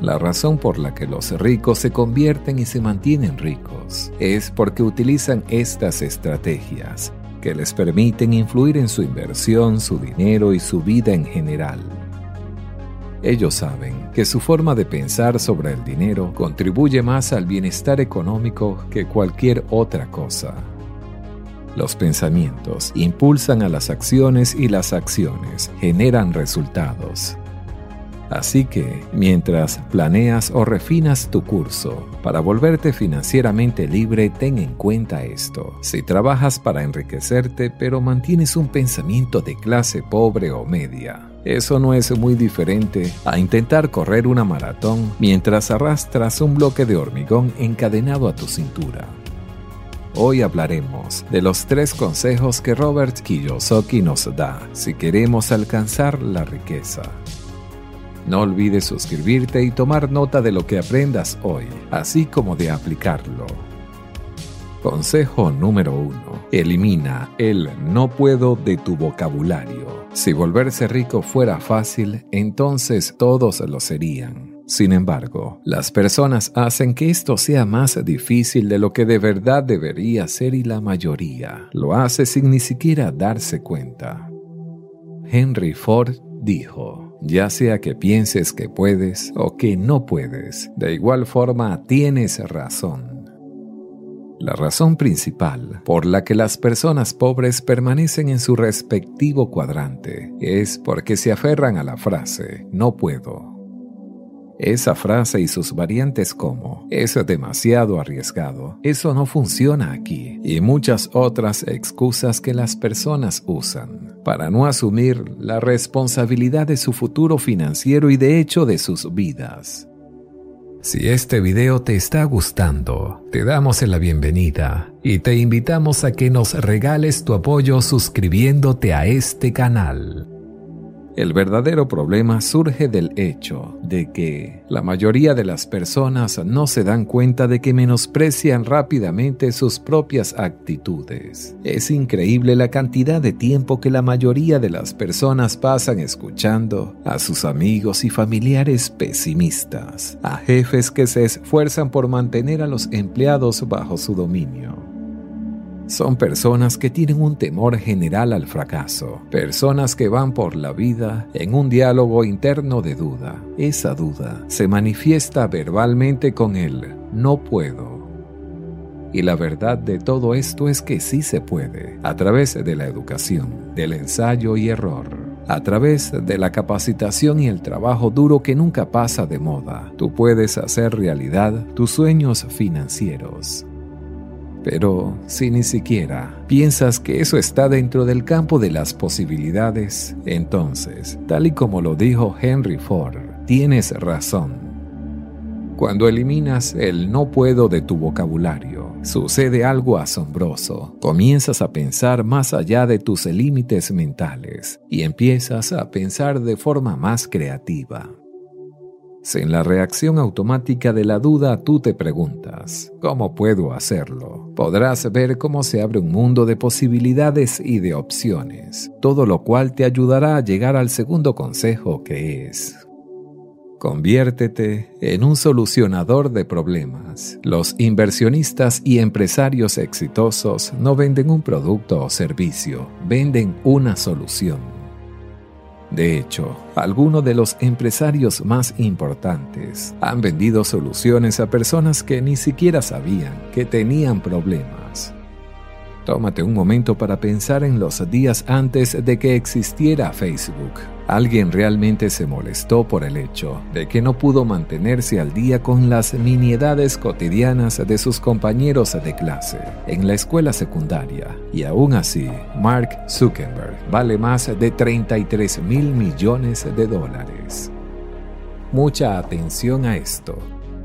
La razón por la que los ricos se convierten y se mantienen ricos es porque utilizan estas estrategias que les permiten influir en su inversión, su dinero y su vida en general. Ellos saben que su forma de pensar sobre el dinero contribuye más al bienestar económico que cualquier otra cosa. Los pensamientos impulsan a las acciones y las acciones generan resultados. Así que, mientras planeas o refinas tu curso para volverte financieramente libre, ten en cuenta esto. Si trabajas para enriquecerte pero mantienes un pensamiento de clase pobre o media, eso no es muy diferente a intentar correr una maratón mientras arrastras un bloque de hormigón encadenado a tu cintura. Hoy hablaremos de los tres consejos que Robert Kiyosaki nos da si queremos alcanzar la riqueza. No olvides suscribirte y tomar nota de lo que aprendas hoy, así como de aplicarlo. Consejo número 1. Elimina el no puedo de tu vocabulario. Si volverse rico fuera fácil, entonces todos lo serían. Sin embargo, las personas hacen que esto sea más difícil de lo que de verdad debería ser y la mayoría lo hace sin ni siquiera darse cuenta. Henry Ford dijo, ya sea que pienses que puedes o que no puedes, de igual forma tienes razón. La razón principal por la que las personas pobres permanecen en su respectivo cuadrante es porque se aferran a la frase no puedo. Esa frase y sus variantes como es demasiado arriesgado, eso no funciona aquí y muchas otras excusas que las personas usan para no asumir la responsabilidad de su futuro financiero y de hecho de sus vidas. Si este video te está gustando, te damos la bienvenida y te invitamos a que nos regales tu apoyo suscribiéndote a este canal. El verdadero problema surge del hecho de que la mayoría de las personas no se dan cuenta de que menosprecian rápidamente sus propias actitudes. Es increíble la cantidad de tiempo que la mayoría de las personas pasan escuchando a sus amigos y familiares pesimistas, a jefes que se esfuerzan por mantener a los empleados bajo su dominio son personas que tienen un temor general al fracaso, personas que van por la vida en un diálogo interno de duda. Esa duda se manifiesta verbalmente con el no puedo. Y la verdad de todo esto es que sí se puede, a través de la educación, del ensayo y error, a través de la capacitación y el trabajo duro que nunca pasa de moda. Tú puedes hacer realidad tus sueños financieros. Pero si ni siquiera piensas que eso está dentro del campo de las posibilidades, entonces, tal y como lo dijo Henry Ford, tienes razón. Cuando eliminas el no puedo de tu vocabulario, sucede algo asombroso. Comienzas a pensar más allá de tus límites mentales y empiezas a pensar de forma más creativa. Sin la reacción automática de la duda, tú te preguntas, ¿cómo puedo hacerlo? Podrás ver cómo se abre un mundo de posibilidades y de opciones, todo lo cual te ayudará a llegar al segundo consejo que es, conviértete en un solucionador de problemas. Los inversionistas y empresarios exitosos no venden un producto o servicio, venden una solución. De hecho, algunos de los empresarios más importantes han vendido soluciones a personas que ni siquiera sabían que tenían problemas. Tómate un momento para pensar en los días antes de que existiera Facebook Alguien realmente se molestó por el hecho de que no pudo mantenerse al día con las miniedades cotidianas de sus compañeros de clase en la escuela secundaria. Y aún así, Mark Zuckerberg vale más de 33 mil millones de dólares. Mucha atención a esto.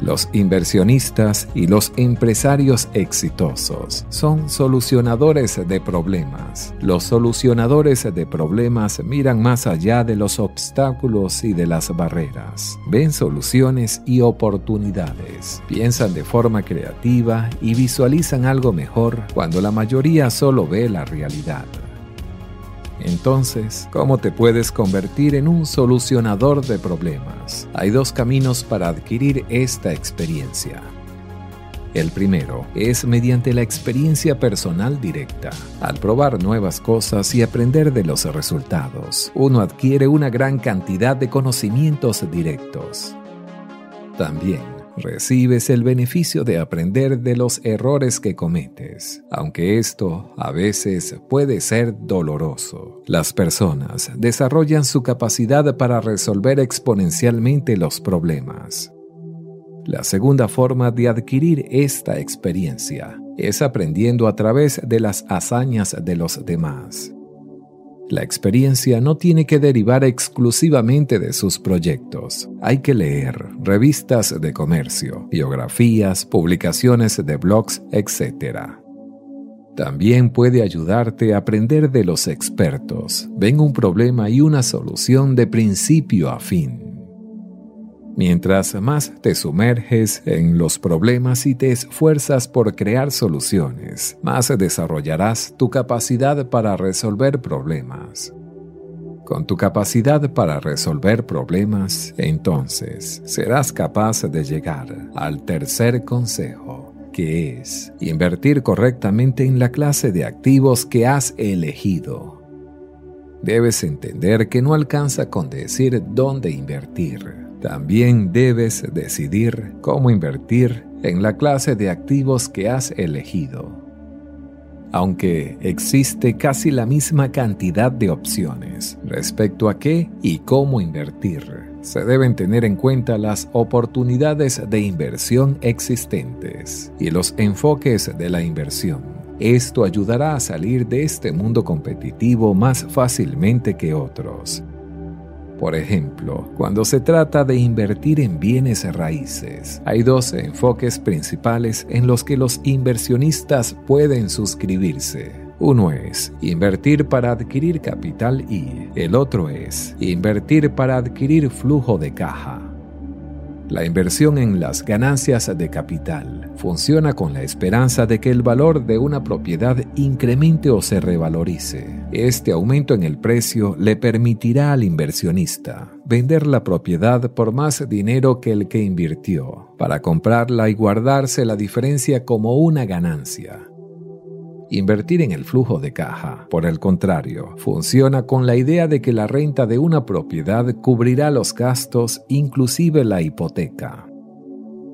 Los inversionistas y los empresarios exitosos son solucionadores de problemas. Los solucionadores de problemas miran más allá de los obstáculos y de las barreras. Ven soluciones y oportunidades. Piensan de forma creativa y visualizan algo mejor cuando la mayoría solo ve la realidad. Entonces, ¿cómo te puedes convertir en un solucionador de problemas? Hay dos caminos para adquirir esta experiencia. El primero es mediante la experiencia personal directa. Al probar nuevas cosas y aprender de los resultados, uno adquiere una gran cantidad de conocimientos directos. También recibes el beneficio de aprender de los errores que cometes, aunque esto a veces puede ser doloroso. Las personas desarrollan su capacidad para resolver exponencialmente los problemas. La segunda forma de adquirir esta experiencia es aprendiendo a través de las hazañas de los demás. La experiencia no tiene que derivar exclusivamente de sus proyectos. Hay que leer revistas de comercio, biografías, publicaciones de blogs, etc. También puede ayudarte a aprender de los expertos. Ven un problema y una solución de principio a fin. Mientras más te sumerges en los problemas y te esfuerzas por crear soluciones, más desarrollarás tu capacidad para resolver problemas. Con tu capacidad para resolver problemas, entonces serás capaz de llegar al tercer consejo, que es invertir correctamente en la clase de activos que has elegido. Debes entender que no alcanza con decir dónde invertir también debes decidir cómo invertir en la clase de activos que has elegido. Aunque existe casi la misma cantidad de opciones respecto a qué y cómo invertir, se deben tener en cuenta las oportunidades de inversión existentes y los enfoques de la inversión. Esto ayudará a salir de este mundo competitivo más fácilmente que otros por ejemplo, cuando se trata de invertir en bienes raíces, hay dos enfoques principales en los que los inversionistas pueden suscribirse. Uno es invertir para adquirir capital y el otro es invertir para adquirir flujo de caja. La inversión en las ganancias de capital funciona con la esperanza de que el valor de una propiedad incremente o se revalorice. Este aumento en el precio le permitirá al inversionista vender la propiedad por más dinero que el que invirtió, para comprarla y guardarse la diferencia como una ganancia. Invertir en el flujo de caja, por el contrario, funciona con la idea de que la renta de una propiedad cubrirá los gastos, inclusive la hipoteca.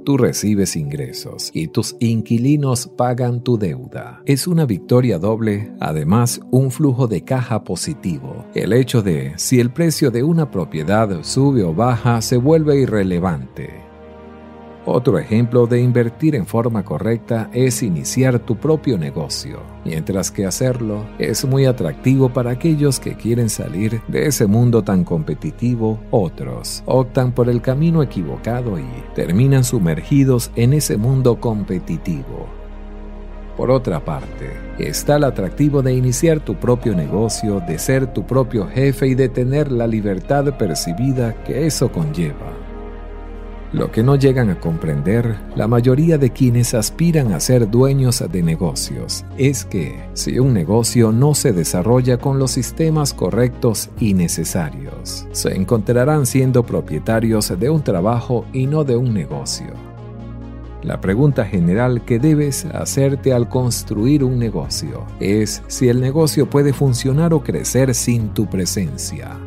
Tú recibes ingresos y tus inquilinos pagan tu deuda. Es una victoria doble, además un flujo de caja positivo. El hecho de si el precio de una propiedad sube o baja se vuelve irrelevante otro ejemplo de invertir en forma correcta es iniciar tu propio negocio, mientras que hacerlo es muy atractivo para aquellos que quieren salir de ese mundo tan competitivo, otros optan por el camino equivocado y terminan sumergidos en ese mundo competitivo. Por otra parte, está el atractivo de iniciar tu propio negocio, de ser tu propio jefe y de tener la libertad percibida que eso conlleva. Lo que no llegan a comprender la mayoría de quienes aspiran a ser dueños de negocios es que si un negocio no se desarrolla con los sistemas correctos y necesarios, se encontrarán siendo propietarios de un trabajo y no de un negocio. La pregunta general que debes hacerte al construir un negocio es si el negocio puede funcionar o crecer sin tu presencia.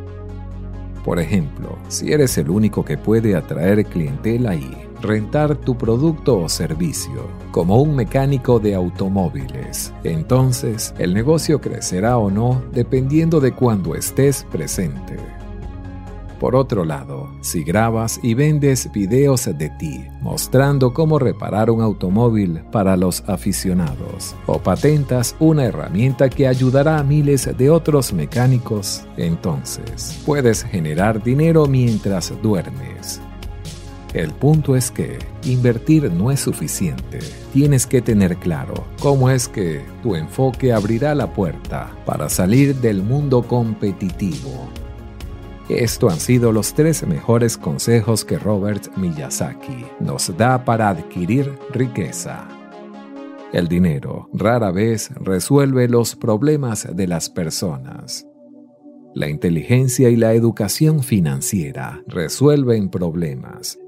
Por ejemplo, si eres el único que puede atraer clientela y rentar tu producto o servicio, como un mecánico de automóviles, entonces el negocio crecerá o no dependiendo de cuando estés presente. Por otro lado, si grabas y vendes videos de ti mostrando cómo reparar un automóvil para los aficionados o patentas una herramienta que ayudará a miles de otros mecánicos, entonces puedes generar dinero mientras duermes. El punto es que invertir no es suficiente. Tienes que tener claro cómo es que tu enfoque abrirá la puerta para salir del mundo competitivo estos han sido los tres mejores consejos que Robert Miyazaki nos da para adquirir riqueza. El dinero rara vez resuelve los problemas de las personas. La inteligencia y la educación financiera resuelven problemas.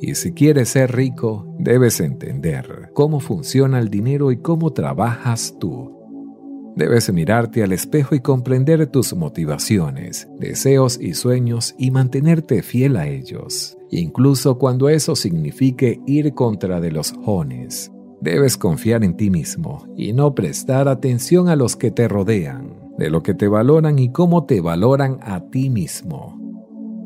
Y si quieres ser rico, debes entender cómo funciona el dinero y cómo trabajas tú Debes mirarte al espejo y comprender tus motivaciones, deseos y sueños y mantenerte fiel a ellos, incluso cuando eso signifique ir contra de los jones. Debes confiar en ti mismo y no prestar atención a los que te rodean, de lo que te valoran y cómo te valoran a ti mismo.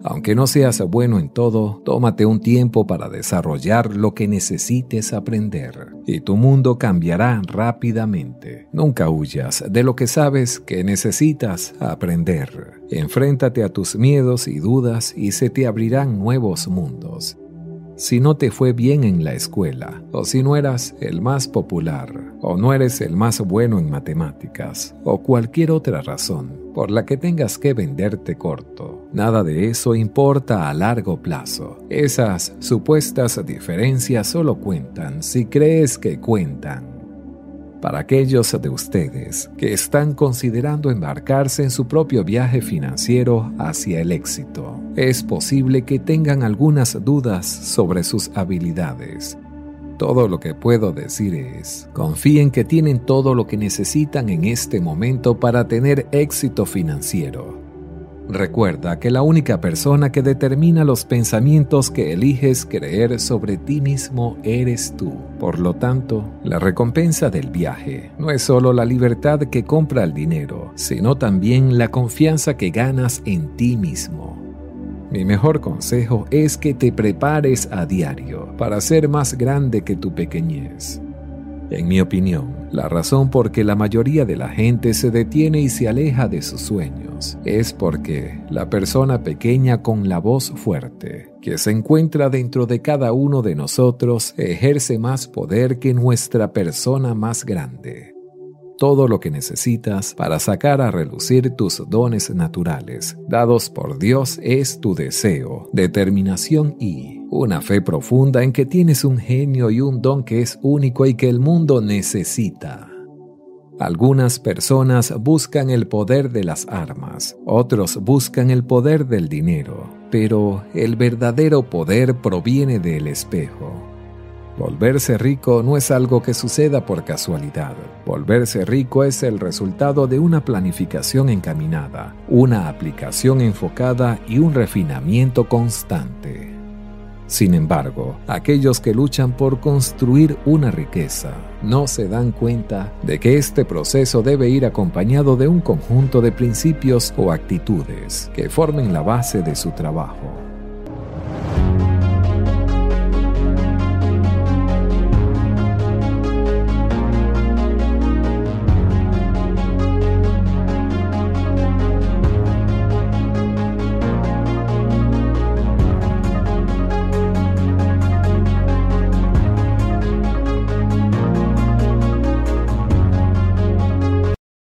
Aunque no seas bueno en todo, tómate un tiempo para desarrollar lo que necesites aprender y tu mundo cambiará rápidamente. Nunca huyas de lo que sabes que necesitas aprender. Enfréntate a tus miedos y dudas y se te abrirán nuevos mundos si no te fue bien en la escuela, o si no eras el más popular, o no eres el más bueno en matemáticas, o cualquier otra razón por la que tengas que venderte corto. Nada de eso importa a largo plazo. Esas supuestas diferencias solo cuentan si crees que cuentan para aquellos de ustedes que están considerando embarcarse en su propio viaje financiero hacia el éxito. Es posible que tengan algunas dudas sobre sus habilidades. Todo lo que puedo decir es, confíen que tienen todo lo que necesitan en este momento para tener éxito financiero. Recuerda que la única persona que determina los pensamientos que eliges creer sobre ti mismo eres tú. Por lo tanto, la recompensa del viaje no es solo la libertad que compra el dinero, sino también la confianza que ganas en ti mismo. Mi mejor consejo es que te prepares a diario para ser más grande que tu pequeñez. En mi opinión, la razón por que la mayoría de la gente se detiene y se aleja de sus sueños es porque la persona pequeña con la voz fuerte que se encuentra dentro de cada uno de nosotros ejerce más poder que nuestra persona más grande. Todo lo que necesitas para sacar a relucir tus dones naturales, dados por Dios, es tu deseo, determinación y una fe profunda en que tienes un genio y un don que es único y que el mundo necesita. Algunas personas buscan el poder de las armas, otros buscan el poder del dinero, pero el verdadero poder proviene del espejo. Volverse rico no es algo que suceda por casualidad. Volverse rico es el resultado de una planificación encaminada, una aplicación enfocada y un refinamiento constante. Sin embargo, aquellos que luchan por construir una riqueza no se dan cuenta de que este proceso debe ir acompañado de un conjunto de principios o actitudes que formen la base de su trabajo.